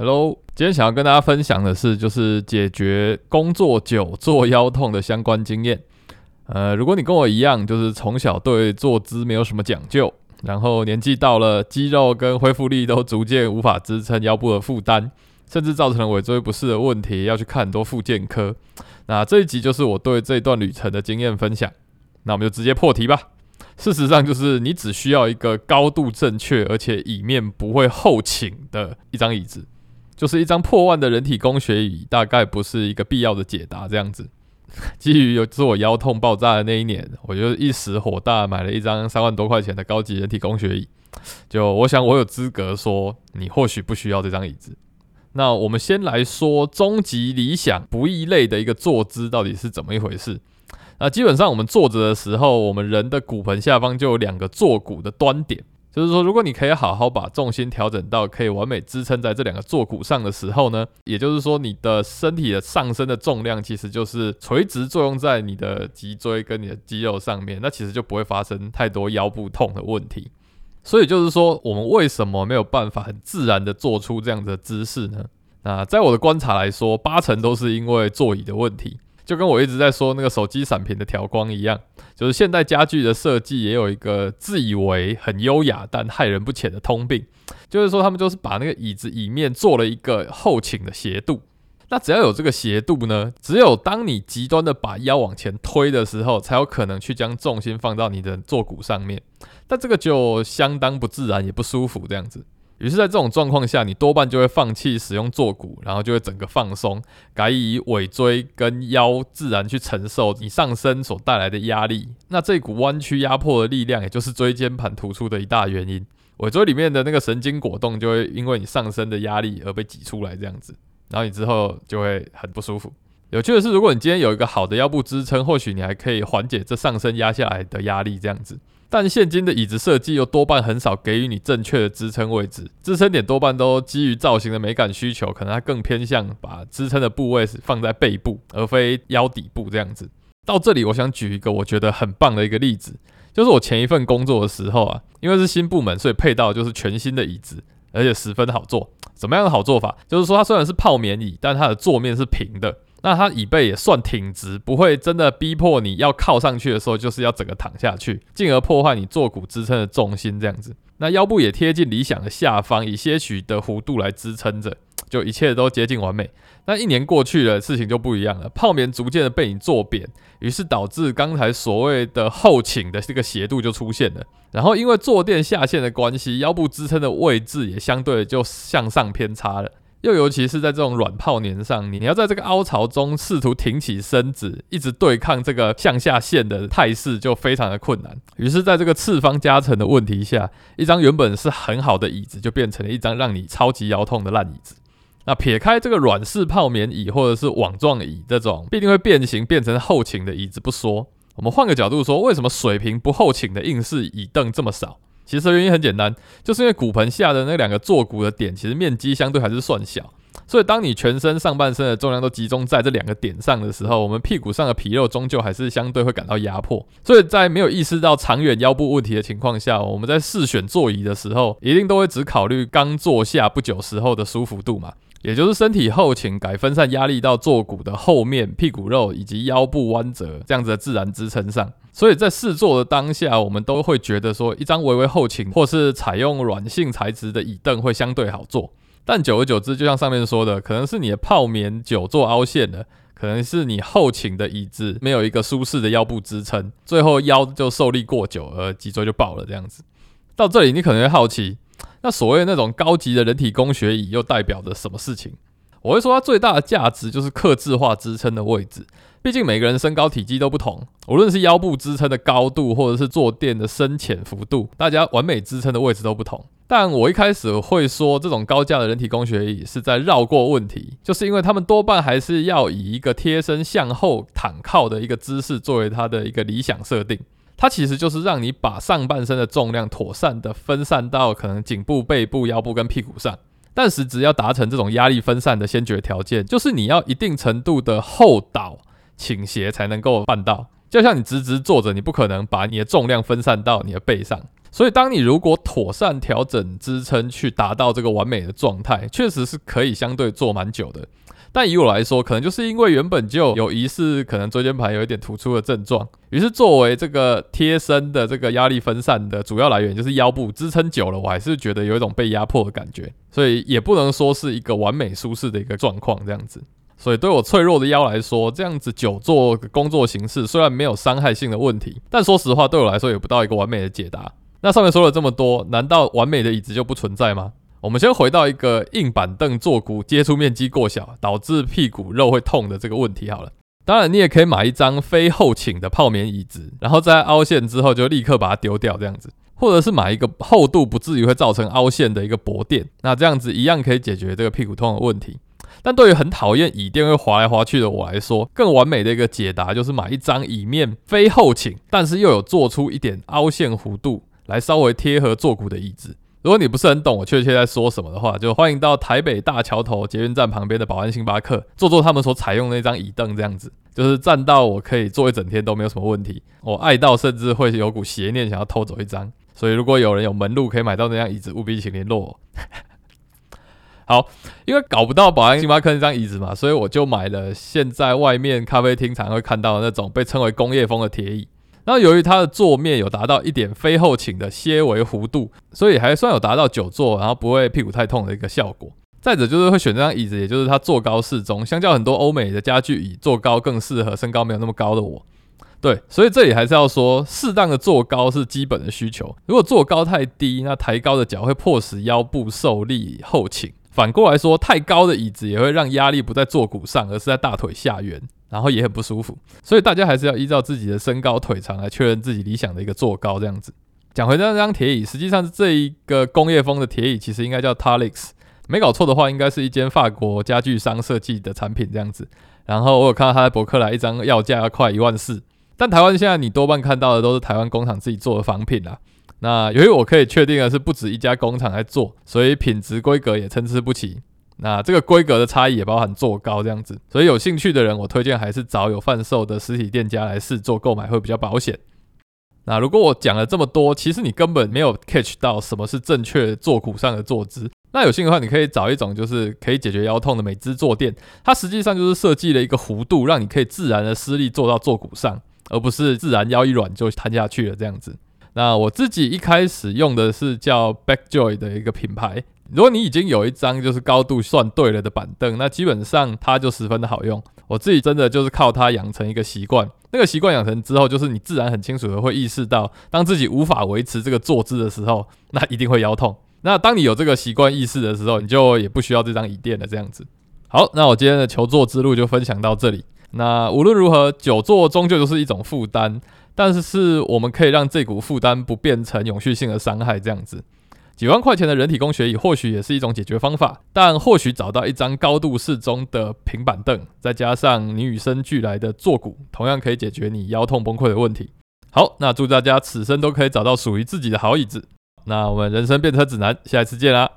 Hello，今天想要跟大家分享的是，就是解决工作久坐腰痛的相关经验。呃，如果你跟我一样，就是从小对坐姿没有什么讲究，然后年纪到了，肌肉跟恢复力都逐渐无法支撑腰部的负担，甚至造成了尾椎不适的问题，要去看很多复健科。那这一集就是我对这段旅程的经验分享。那我们就直接破题吧。事实上，就是你只需要一个高度正确，而且椅面不会后倾的一张椅子。就是一张破万的人体工学椅，大概不是一个必要的解答。这样子，基于有自我腰痛爆炸的那一年，我就一时火大，买了一张三万多块钱的高级人体工学椅。就我想，我有资格说，你或许不需要这张椅子。那我们先来说终极理想不异类的一个坐姿到底是怎么一回事。那基本上我们坐着的时候，我们人的骨盆下方就有两个坐骨的端点。就是说，如果你可以好好把重心调整到可以完美支撑在这两个坐骨上的时候呢，也就是说，你的身体的上身的重量其实就是垂直作用在你的脊椎跟你的肌肉上面，那其实就不会发生太多腰部痛的问题。所以就是说，我们为什么没有办法很自然的做出这样的姿势呢？那在我的观察来说，八成都是因为座椅的问题。就跟我一直在说那个手机闪屏的调光一样，就是现代家具的设计也有一个自以为很优雅但害人不浅的通病，就是说他们就是把那个椅子椅面做了一个后倾的斜度。那只要有这个斜度呢，只有当你极端的把腰往前推的时候，才有可能去将重心放到你的坐骨上面。但这个就相当不自然，也不舒服这样子。于是，在这种状况下，你多半就会放弃使用坐骨，然后就会整个放松，改以尾椎跟腰自然去承受你上身所带来的压力。那这股弯曲压迫的力量，也就是椎间盘突出的一大原因。尾椎里面的那个神经果冻就会因为你上身的压力而被挤出来，这样子，然后你之后就会很不舒服。有趣的是，如果你今天有一个好的腰部支撑，或许你还可以缓解这上身压下来的压力，这样子。但现今的椅子设计又多半很少给予你正确的支撑位置，支撑点多半都基于造型的美感需求，可能它更偏向把支撑的部位是放在背部，而非腰底部这样子。到这里，我想举一个我觉得很棒的一个例子，就是我前一份工作的时候啊，因为是新部门，所以配到就是全新的椅子，而且十分好坐。怎么样的好做法？就是说它虽然是泡棉椅，但它的坐面是平的。那它椅背也算挺直，不会真的逼迫你要靠上去的时候，就是要整个躺下去，进而破坏你坐骨支撑的重心这样子。那腰部也贴近理想的下方，以些许的弧度来支撑着，就一切都接近完美。那一年过去了，事情就不一样了，泡棉逐渐的被你坐扁，于是导致刚才所谓的后倾的这个斜度就出现了。然后因为坐垫下陷的关系，腰部支撑的位置也相对就向上偏差了。又尤其是在这种软泡年上，你你要在这个凹槽中试图挺起身子，一直对抗这个向下陷的态势，就非常的困难。于是，在这个次方加成的问题下，一张原本是很好的椅子，就变成了一张让你超级腰痛的烂椅子。那撇开这个软式泡棉椅或者是网状椅这种必定会变形变成后倾的椅子不说，我们换个角度说，为什么水平不后倾的硬式椅凳这么少？其实原因很简单，就是因为骨盆下的那两个坐骨的点，其实面积相对还是算小，所以当你全身上半身的重量都集中在这两个点上的时候，我们屁股上的皮肉终究还是相对会感到压迫。所以在没有意识到长远腰部问题的情况下，我们在试选座椅的时候，一定都会只考虑刚坐下不久时候的舒服度嘛。也就是身体后倾，改分散压力到坐骨的后面、屁股肉以及腰部弯折这样子的自然支撑上。所以在试坐的当下，我们都会觉得说，一张微微后倾或是采用软性材质的椅凳会相对好坐。但久而久之，就像上面说的，可能是你的泡棉久坐凹陷了，可能是你后倾的椅子没有一个舒适的腰部支撑，最后腰就受力过久而脊椎就爆了这样子。到这里，你可能会好奇。那所谓那种高级的人体工学椅又代表着什么事情？我会说它最大的价值就是刻字化支撑的位置。毕竟每个人身高体积都不同，无论是腰部支撑的高度，或者是坐垫的深浅幅度，大家完美支撑的位置都不同。但我一开始会说这种高价的人体工学椅是在绕过问题，就是因为他们多半还是要以一个贴身向后躺靠的一个姿势作为它的一个理想设定。它其实就是让你把上半身的重量妥善的分散到可能颈部、背部、腰部跟屁股上，但实质要达成这种压力分散的先决条件，就是你要一定程度的后倒倾斜才能够办到。就像你直直坐着，你不可能把你的重量分散到你的背上，所以，当你如果妥善调整支撑去达到这个完美的状态，确实是可以相对坐蛮久的。但以我来说，可能就是因为原本就有疑似可能椎间盘有一点突出的症状，于是作为这个贴身的这个压力分散的主要来源，就是腰部支撑久了，我还是觉得有一种被压迫的感觉，所以也不能说是一个完美舒适的一个状况这样子。所以对我脆弱的腰来说，这样子久坐工作形式虽然没有伤害性的问题，但说实话对我来说也不到一个完美的解答。那上面说了这么多，难道完美的椅子就不存在吗？我们先回到一个硬板凳坐骨接触面积过小，导致屁股肉会痛的这个问题好了。当然，你也可以买一张非后倾的泡棉椅子，然后在凹陷之后就立刻把它丢掉这样子，或者是买一个厚度不至于会造成凹陷的一个薄垫，那这样子一样可以解决这个屁股痛的问题。但对于很讨厌椅垫会滑来滑去的我来说，更完美的一个解答就是买一张椅面非后倾，但是又有做出一点凹陷弧度。来稍微贴合坐骨的椅子。如果你不是很懂我确切在说什么的话，就欢迎到台北大桥头捷运站旁边的保安星巴克坐坐他们所采用的那张椅凳，这样子就是站到我可以坐一整天都没有什么问题。我爱到甚至会有股邪念想要偷走一张。所以如果有人有门路可以买到那张椅子，务必请联络我。好，因为搞不到保安星巴克那张椅子嘛，所以我就买了现在外面咖啡厅常会看到的那种被称为工业风的铁椅。然后由于它的坐面有达到一点非后倾的些微弧度，所以还算有达到久坐，然后不会屁股太痛的一个效果。再者就是会选这张椅子，也就是它坐高适中，相较很多欧美的家具椅，坐高更适合身高没有那么高的我。对，所以这里还是要说，适当的坐高是基本的需求。如果坐高太低，那抬高的脚会迫使腰部受力后倾。反过来说，太高的椅子也会让压力不在坐骨上，而是在大腿下缘。然后也很不舒服，所以大家还是要依照自己的身高腿长来确认自己理想的一个坐高这样子。讲回那张铁椅，实际上是这一个工业风的铁椅，其实应该叫 Talix，没搞错的话，应该是一间法国家具商设计的产品这样子。然后我有看到他在博客来一张要价要快一万四，但台湾现在你多半看到的都是台湾工厂自己做的仿品啦。那由于我可以确定的是不止一家工厂在做，所以品质规格也参差不齐。那这个规格的差异也包含坐高这样子，所以有兴趣的人，我推荐还是找有贩售的实体店家来试做购买会比较保险。那如果我讲了这么多，其实你根本没有 catch 到什么是正确坐骨上的坐姿。那有兴趣的话，你可以找一种就是可以解决腰痛的美姿坐垫，它实际上就是设计了一个弧度，让你可以自然的施力坐到坐骨上，而不是自然腰一软就瘫下去了这样子。那我自己一开始用的是叫 Backjoy 的一个品牌。如果你已经有一张就是高度算对了的板凳，那基本上它就十分的好用。我自己真的就是靠它养成一个习惯，那个习惯养成之后，就是你自然很清楚的会意识到，当自己无法维持这个坐姿的时候，那一定会腰痛。那当你有这个习惯意识的时候，你就也不需要这张椅垫了。这样子。好，那我今天的求坐之路就分享到这里。那无论如何，久坐终究就是一种负担，但是是我们可以让这股负担不变成永续性的伤害。这样子。几万块钱的人体工学椅或许也是一种解决方法，但或许找到一张高度适中的平板凳，再加上你与生俱来的坐骨，同样可以解决你腰痛崩溃的问题。好，那祝大家此生都可以找到属于自己的好椅子。那我们人生变车指南，下一次见啦！